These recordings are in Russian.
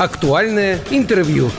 Актуальное интервью.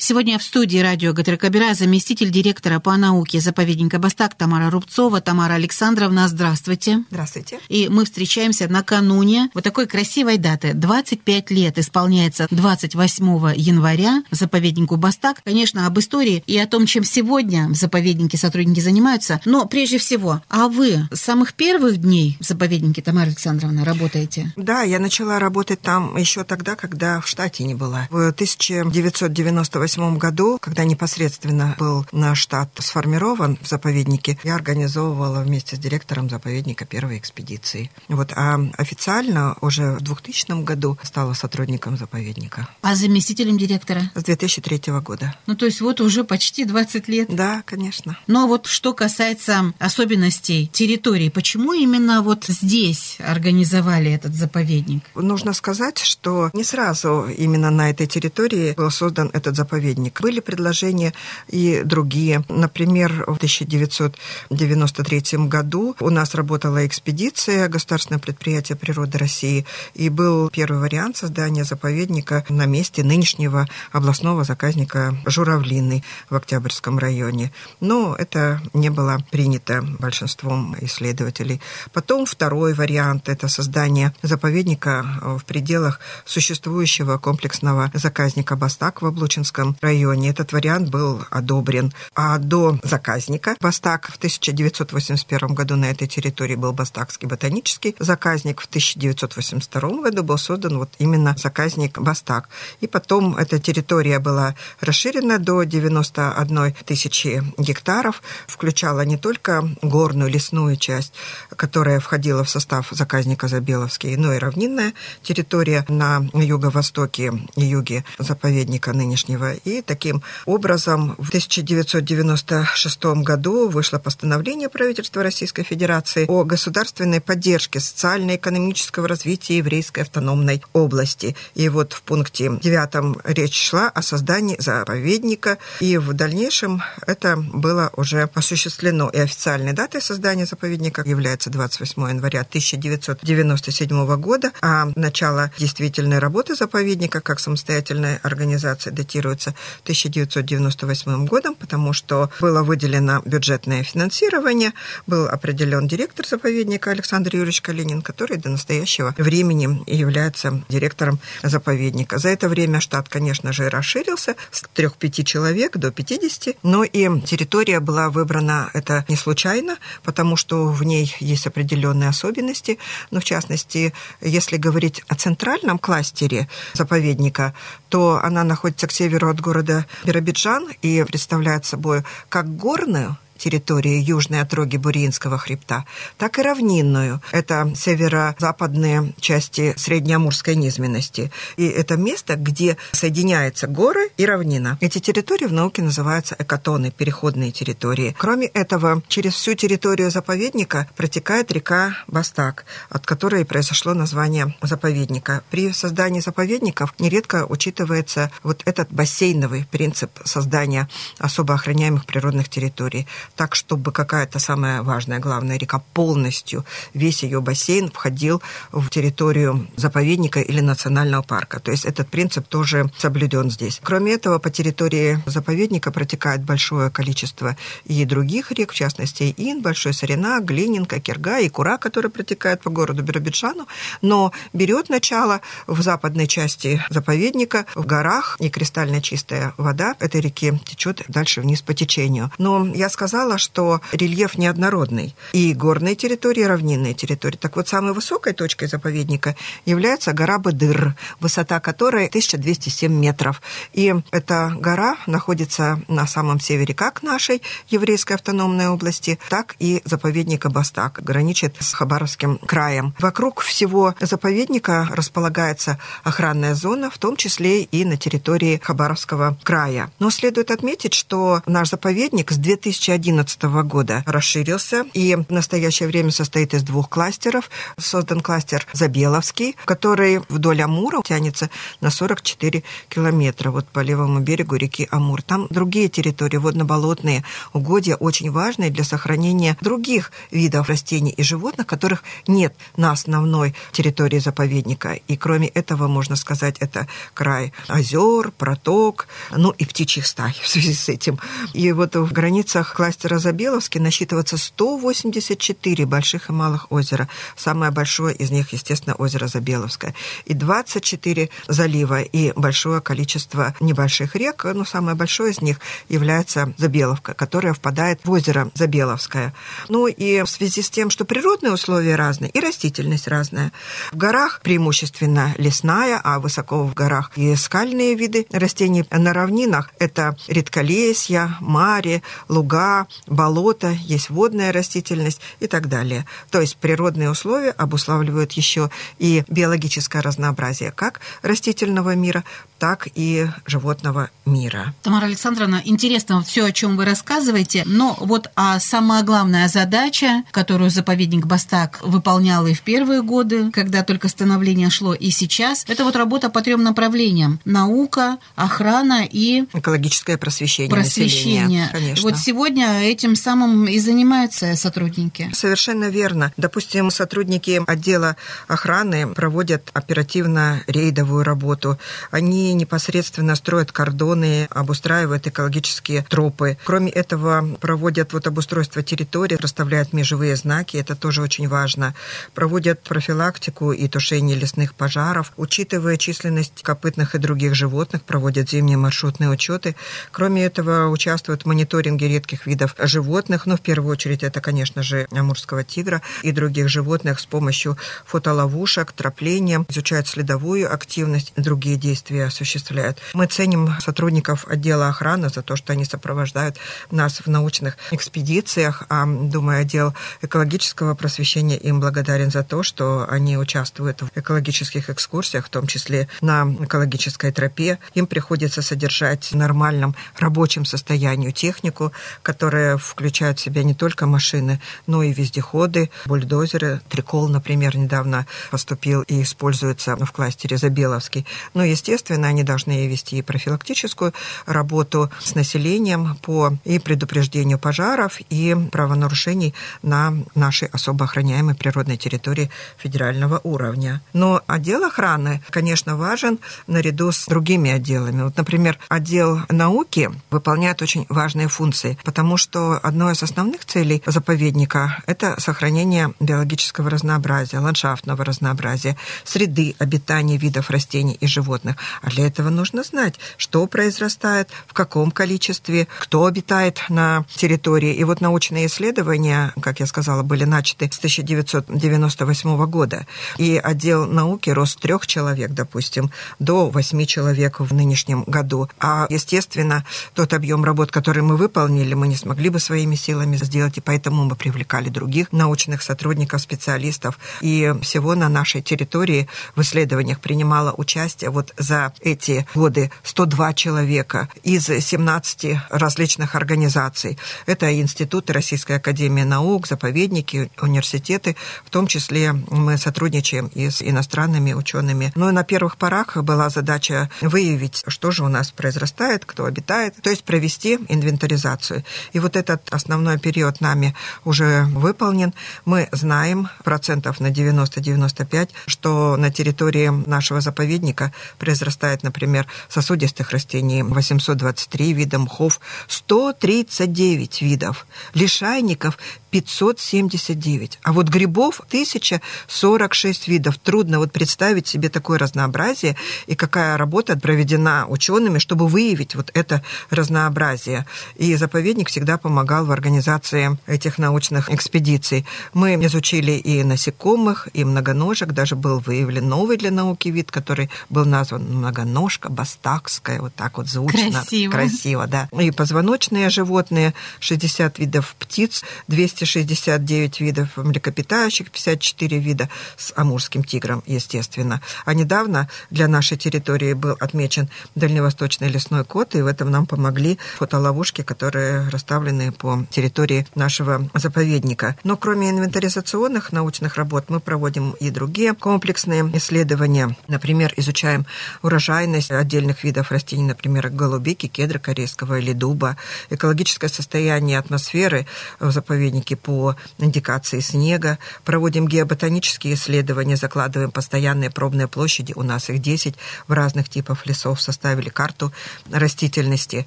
Сегодня в студии радио Гатрекабира заместитель директора по науке заповедника Бастак Тамара Рубцова. Тамара Александровна, здравствуйте. Здравствуйте. И мы встречаемся накануне вот такой красивой даты. 25 лет исполняется 28 января заповеднику Бастак. Конечно, об истории и о том, чем сегодня в заповеднике сотрудники занимаются. Но прежде всего, а вы с самых первых дней в заповеднике, Тамара Александровна, работаете? Да, я начала работать там еще тогда, когда в штате не была. В 1998 1998 году, когда непосредственно был наш штат сформирован в заповеднике, я организовывала вместе с директором заповедника первой экспедиции. Вот, а официально уже в 2000 году стала сотрудником заповедника. А заместителем директора? С 2003 года. Ну, то есть вот уже почти 20 лет. Да, конечно. Но вот что касается особенностей территории, почему именно вот здесь организовали этот заповедник? Нужно сказать, что не сразу именно на этой территории был создан этот заповедник заповедник. Были предложения и другие. Например, в 1993 году у нас работала экспедиция Государственное предприятие природы России, и был первый вариант создания заповедника на месте нынешнего областного заказника Журавлины в Октябрьском районе. Но это не было принято большинством исследователей. Потом второй вариант – это создание заповедника в пределах существующего комплексного заказника Бастак в Облучинском Кировском районе этот вариант был одобрен. А до заказника Бастак в 1981 году на этой территории был Бастакский ботанический заказник. В 1982 году был создан вот именно заказник Бастак. И потом эта территория была расширена до 91 тысячи гектаров, включала не только горную лесную часть, которая входила в состав заказника Забеловский, но и равнинная территория на юго-востоке и юге заповедника нынешнего и таким образом в 1996 году вышло постановление правительства Российской Федерации о государственной поддержке социально-экономического развития еврейской автономной области. И вот в пункте 9 речь шла о создании заповедника, и в дальнейшем это было уже осуществлено. И официальной датой создания заповедника является 28 января 1997 года, а начало действительной работы заповедника как самостоятельной организации датируется является 1998 годом, потому что было выделено бюджетное финансирование, был определен директор заповедника Александр Юрьевич Калинин, который до настоящего времени является директором заповедника. За это время штат, конечно же, расширился с 3-5 человек до 50, но и территория была выбрана это не случайно, потому что в ней есть определенные особенности. Но, в частности, если говорить о центральном кластере заповедника, то она находится к северу от от города Биробиджан и представляет собой как горную территории южной отроги Буриинского хребта, так и равнинную. Это северо-западные части Среднеамурской низменности. И это место, где соединяются горы и равнина. Эти территории в науке называются экотоны, переходные территории. Кроме этого, через всю территорию заповедника протекает река Бастак, от которой произошло название заповедника. При создании заповедников нередко учитывается вот этот бассейновый принцип создания особо охраняемых природных территорий так, чтобы какая-то самая важная, главная река полностью, весь ее бассейн входил в территорию заповедника или национального парка. То есть этот принцип тоже соблюден здесь. Кроме этого, по территории заповедника протекает большое количество и других рек, в частности, Ин, Большой Сарина, Глининка, Кирга и Кура, которые протекают по городу Биробиджану, но берет начало в западной части заповедника, в горах, и кристально чистая вода этой реки течет дальше вниз по течению. Но я сказала, сказала, что рельеф неоднородный. И горные территории, и равнинные территории. Так вот, самой высокой точкой заповедника является гора Бадыр, высота которой 1207 метров. И эта гора находится на самом севере как нашей еврейской автономной области, так и заповедника Бастак, граничит с Хабаровским краем. Вокруг всего заповедника располагается охранная зона, в том числе и на территории Хабаровского края. Но следует отметить, что наш заповедник с 2011 2011 года расширился и в настоящее время состоит из двух кластеров. Создан кластер Забеловский, который вдоль Амура тянется на 44 километра вот по левому берегу реки Амур. Там другие территории водно-болотные угодья очень важные для сохранения других видов растений и животных, которых нет на основной территории заповедника. И кроме этого, можно сказать, это край озер, проток, ну и птичьих стай в связи с этим. И вот в границах кластера Забеловский насчитывается 184 больших и малых озера. Самое большое из них, естественно, озеро Забеловское. И 24 залива и большое количество небольших рек, но самое большое из них является Забеловка, которая впадает в озеро Забеловское. Ну и в связи с тем, что природные условия разные и растительность разная. В горах преимущественно лесная, а высоко в горах и скальные виды растений. На равнинах это редколесья, мари, луга, болота, есть водная растительность и так далее. То есть природные условия обуславливают еще и биологическое разнообразие как растительного мира, так и животного мира. Тамара Александровна, интересно все, о чем вы рассказываете, но вот а самая главная задача, которую заповедник Бастак выполнял и в первые годы, когда только становление шло, и сейчас, это вот работа по трем направлениям. Наука, охрана и... Экологическое просвещение Просвещение. Населения, конечно. Вот сегодня этим самым и занимаются сотрудники. Совершенно верно. Допустим, сотрудники отдела охраны проводят оперативно-рейдовую работу. Они непосредственно строят кордоны, обустраивают экологические тропы. Кроме этого, проводят вот обустройство территории, расставляют межевые знаки, это тоже очень важно. Проводят профилактику и тушение лесных пожаров, учитывая численность копытных и других животных, проводят зимние маршрутные учеты. Кроме этого, участвуют в мониторинге редких видов животных, но ну, в первую очередь это, конечно же, амурского тигра и других животных с помощью фотоловушек, тропления, изучают следовую активность, другие действия осуществляют. Мы ценим сотрудников отдела охраны за то, что они сопровождают нас в научных экспедициях. А, думаю, отдел экологического просвещения им благодарен за то, что они участвуют в экологических экскурсиях, в том числе на экологической тропе. Им приходится содержать в нормальном рабочем состоянии технику, которая включает в себя не только машины, но и вездеходы, бульдозеры. Трикол, например, недавно поступил и используется в кластере Забеловский. Но, естественно, они должны вести и профилактическую работу с населением по и предупреждению пожаров, и правонарушений на нашей особо охраняемой природной территории федерального уровня. Но отдел охраны, конечно, важен наряду с другими отделами. Вот, например, отдел науки выполняет очень важные функции, потому что одной из основных целей заповедника – это сохранение биологического разнообразия, ландшафтного разнообразия, среды обитания видов растений и животных. А для этого нужно знать, что произрастает, в каком количестве, кто обитает на территории. И вот научные исследования, как я сказала, были начаты с 1998 года. И отдел науки рос трех человек, допустим, до восьми человек в нынешнем году. А, естественно, тот объем работ, который мы выполнили, мы не смогли бы своими силами сделать, и поэтому мы привлекали других научных сотрудников, специалистов. И всего на нашей территории в исследованиях принимало участие вот за эти годы 102 человека из 17 различных организаций. Это институты Российской Академии Наук, заповедники, университеты. В том числе мы сотрудничаем и с иностранными учеными. Но на первых порах была задача выявить, что же у нас произрастает, кто обитает, то есть провести инвентаризацию. И вот этот основной период нами уже выполнен. Мы знаем процентов на 90-95, что на территории нашего заповедника произрастает, например, например, сосудистых растений 823 вида, мхов 139 видов, лишайников 579. А вот грибов 1046 видов. Трудно вот представить себе такое разнообразие и какая работа проведена учеными, чтобы выявить вот это разнообразие. И заповедник всегда помогал в организации этих научных экспедиций. Мы изучили и насекомых, и многоножек. Даже был выявлен новый для науки вид, который был назван многоножка, бастакская, вот так вот звучно. Красиво. Красиво, да. И позвоночные животные, 60 видов птиц, 200 269 видов млекопитающих, 54 вида с амурским тигром, естественно. А недавно для нашей территории был отмечен дальневосточный лесной кот, и в этом нам помогли фотоловушки, которые расставлены по территории нашего заповедника. Но кроме инвентаризационных научных работ мы проводим и другие комплексные исследования. Например, изучаем урожайность отдельных видов растений, например, голубики, кедра корейского или дуба, экологическое состояние атмосферы в заповеднике по индикации снега, проводим геоботанические исследования, закладываем постоянные пробные площади, у нас их 10 в разных типах лесов, составили карту растительности.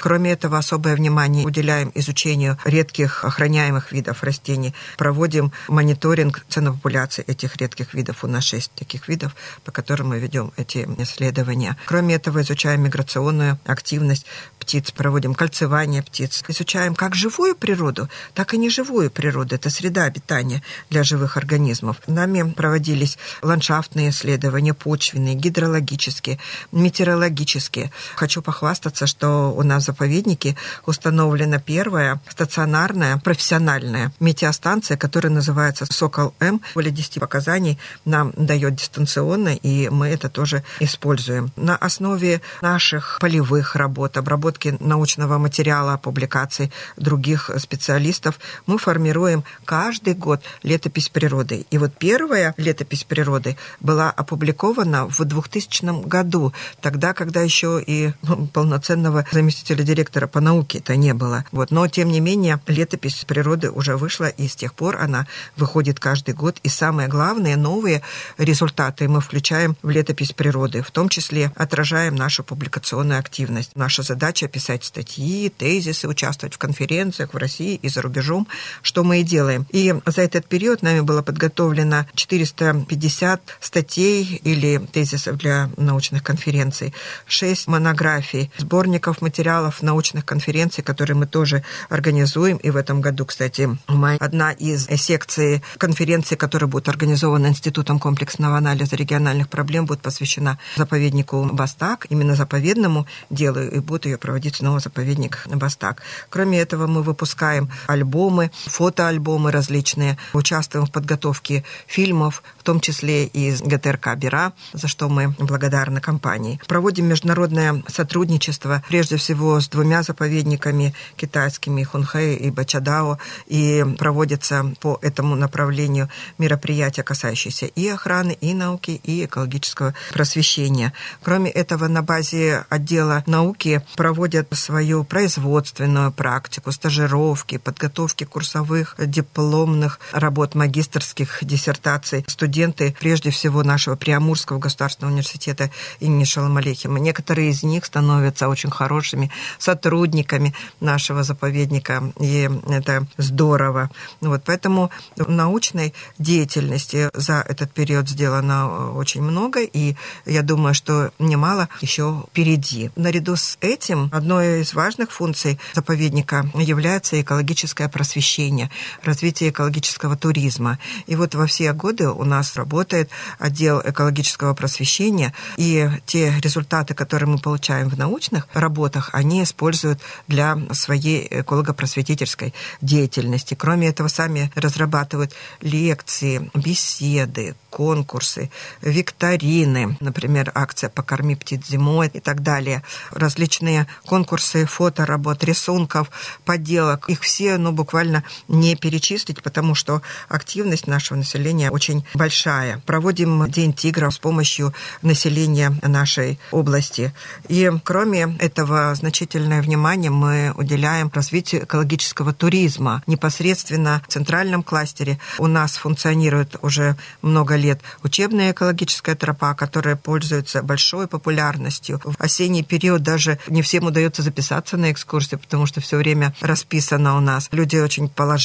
Кроме этого, особое внимание уделяем изучению редких охраняемых видов растений, проводим мониторинг ценопопуляции этих редких видов. У нас шесть таких видов, по которым мы ведем эти исследования. Кроме этого, изучаем миграционную активность птиц, проводим кольцевание птиц, изучаем как живую природу, так и неживую природу. Это среда обитания для живых организмов. Нами проводились ландшафтные исследования, почвенные, гидрологические, метеорологические. Хочу похвастаться, что у нас в заповеднике установлена первая стационарная профессиональная метеостанция, которая называется «Сокол-М». Более 10 показаний нам дает дистанционно, и мы это тоже используем. На основе наших полевых работ, обработки научного материала, публикаций других специалистов, мы формируем каждый год летопись природы. И вот первая летопись природы была опубликована в 2000 году, тогда, когда еще и полноценного заместителя директора по науке это не было. Вот. Но, тем не менее, летопись природы уже вышла, и с тех пор она выходит каждый год. И самое главное, новые результаты мы включаем в летопись природы, в том числе отражаем нашу публикационную активность. Наша задача писать статьи, тезисы, участвовать в конференциях в России и за рубежом, что мы и делаем. И за этот период нами было подготовлено 450 статей или тезисов для научных конференций, 6 монографий, сборников материалов научных конференций, которые мы тоже организуем. И в этом году, кстати, одна из секций конференции, которая будет организована Институтом комплексного анализа региональных проблем, будет посвящена заповеднику Бастак, именно заповедному делу, и будет ее проводить снова заповедник Бастак. Кроме этого, мы выпускаем альбомы, фотоальбомы различные, участвуем в подготовке фильмов, в том числе из ГТРК «Бера», за что мы благодарны компании. Проводим международное сотрудничество, прежде всего, с двумя заповедниками китайскими, Хунхэй и Бачадао, и проводятся по этому направлению мероприятия, касающиеся и охраны, и науки, и экологического просвещения. Кроме этого, на базе отдела науки проводят свою производственную практику, стажировки, подготовки курсовых, дипломных работ, магистрских диссертаций студенты, прежде всего, нашего Приамурского государственного университета имени Шаламалехима. Некоторые из них становятся очень хорошими сотрудниками нашего заповедника, и это здорово. Вот поэтому научной деятельности за этот период сделано очень много, и я думаю, что немало еще впереди. Наряду с этим одной из важных функций заповедника является экологическое просвещение, развитие экологического туризма. И вот во все годы у нас работает отдел экологического просвещения, и те результаты, которые мы получаем в научных работах, они используют для своей эколого-просветительской деятельности. Кроме этого, сами разрабатывают лекции, беседы, конкурсы, викторины, например, акция «Покорми птиц зимой» и так далее, различные конкурсы фоторабот, рисунков, поделок. Их все, ну, буквально не перечислить, потому что активность нашего населения очень большая. Проводим День тигра с помощью населения нашей области. И кроме этого, значительное внимание мы уделяем развитию экологического туризма. Непосредственно в центральном кластере у нас функционирует уже много лет учебная экологическая тропа, которая пользуется большой популярностью. В осенний период даже не всем удается записаться на экскурсию, потому что все время расписано у нас. Люди очень положительно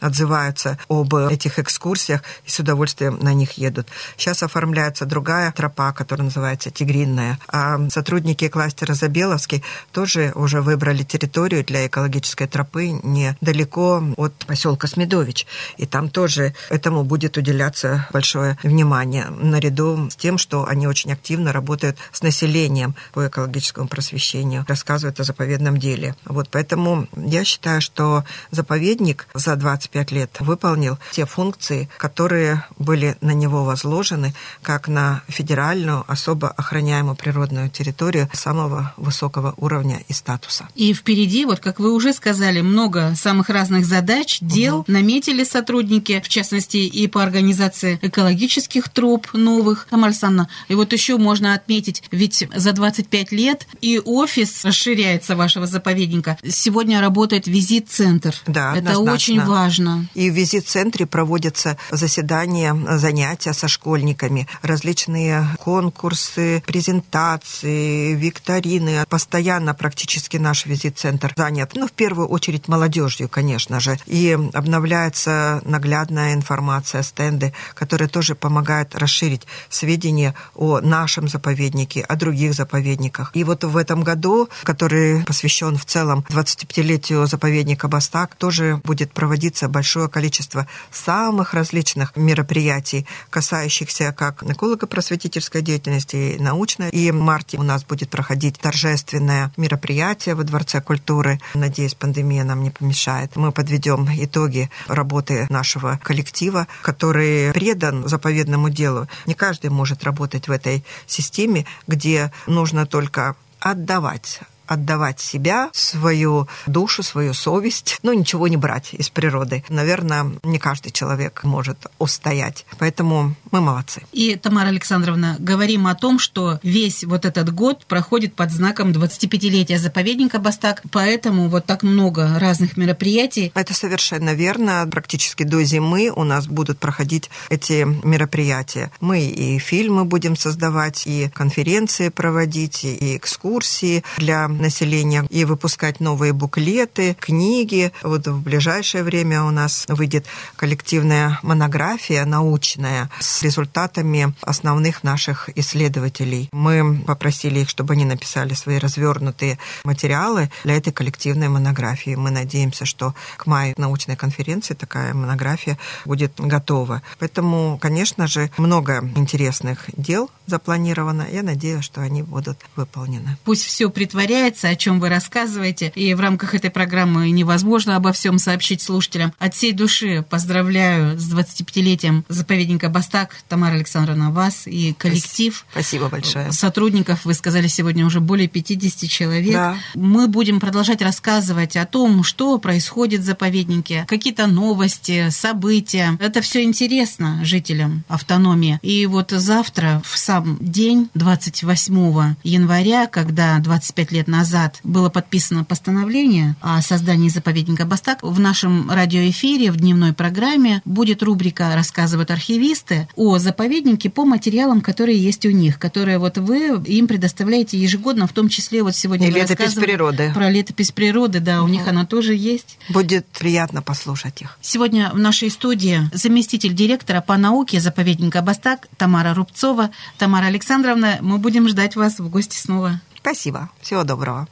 отзываются об этих экскурсиях и с удовольствием на них едут. Сейчас оформляется другая тропа, которая называется Тигринная. А сотрудники кластера Забеловский тоже уже выбрали территорию для экологической тропы недалеко от поселка Смедович. И там тоже этому будет уделяться большое внимание, наряду с тем, что они очень активно работают с населением по экологическому просвещению, рассказывают о заповедном деле. Вот поэтому я считаю, что заповедник за 25 лет выполнил те функции, которые были на него возложены, как на федеральную особо охраняемую природную территорию самого высокого уровня и статуса. И впереди, вот как вы уже сказали, много самых разных задач, дел угу. наметили сотрудники, в частности и по организации экологических троп новых. Тамара Александровна, и вот еще можно отметить, ведь за 25 лет и офис расширяется вашего заповедника. Сегодня работает визит-центр. Да, Это однозначно. Очень важно. И в визит-центре проводятся заседания, занятия со школьниками, различные конкурсы, презентации, викторины. Постоянно практически наш визит-центр занят. Ну, в первую очередь молодежью, конечно же. И обновляется наглядная информация, стенды, которые тоже помогают расширить сведения о нашем заповеднике, о других заповедниках. И вот в этом году, который посвящен в целом 25-летию заповедника Бастак, тоже будет проводиться большое количество самых различных мероприятий, касающихся как эколого-просветительской деятельности, и научной. И в марте у нас будет проходить торжественное мероприятие во Дворце культуры. Надеюсь, пандемия нам не помешает. Мы подведем итоги работы нашего коллектива, который предан заповедному делу. Не каждый может работать в этой системе, где нужно только отдавать отдавать себя, свою душу, свою совесть, но ничего не брать из природы. Наверное, не каждый человек может устоять. Поэтому мы молодцы. И, Тамара Александровна, говорим о том, что весь вот этот год проходит под знаком 25-летия заповедника Бастак, поэтому вот так много разных мероприятий. Это совершенно верно. Практически до зимы у нас будут проходить эти мероприятия. Мы и фильмы будем создавать, и конференции проводить, и экскурсии для населения и выпускать новые буклеты, книги. Вот в ближайшее время у нас выйдет коллективная монография научная с результатами основных наших исследователей. Мы попросили их, чтобы они написали свои развернутые материалы для этой коллективной монографии. Мы надеемся, что к маю научной конференции такая монография будет готова. Поэтому, конечно же, много интересных дел запланировано. Я надеюсь, что они будут выполнены. Пусть все притворяется является, о чем вы рассказываете. И в рамках этой программы невозможно обо всем сообщить слушателям. От всей души поздравляю с 25-летием заповедника Бастак, Тамара Александровна, вас и коллектив. Спасибо большое. Сотрудников, вы сказали сегодня уже более 50 человек. Да. Мы будем продолжать рассказывать о том, что происходит в заповеднике, какие-то новости, события. Это все интересно жителям автономии. И вот завтра, в сам день, 28 января, когда 25 лет назад назад было подписано постановление о создании заповедника Бастак, в нашем радиоэфире, в дневной программе будет рубрика «Рассказывают архивисты» о заповеднике по материалам, которые есть у них, которые вот вы им предоставляете ежегодно, в том числе вот сегодня И летопись природы. Про летопись природы, да, угу. у них она тоже есть. Будет приятно послушать их. Сегодня в нашей студии заместитель директора по науке заповедника Бастак Тамара Рубцова. Тамара Александровна, мы будем ждать вас в гости снова. Спасибо. Всего доброго.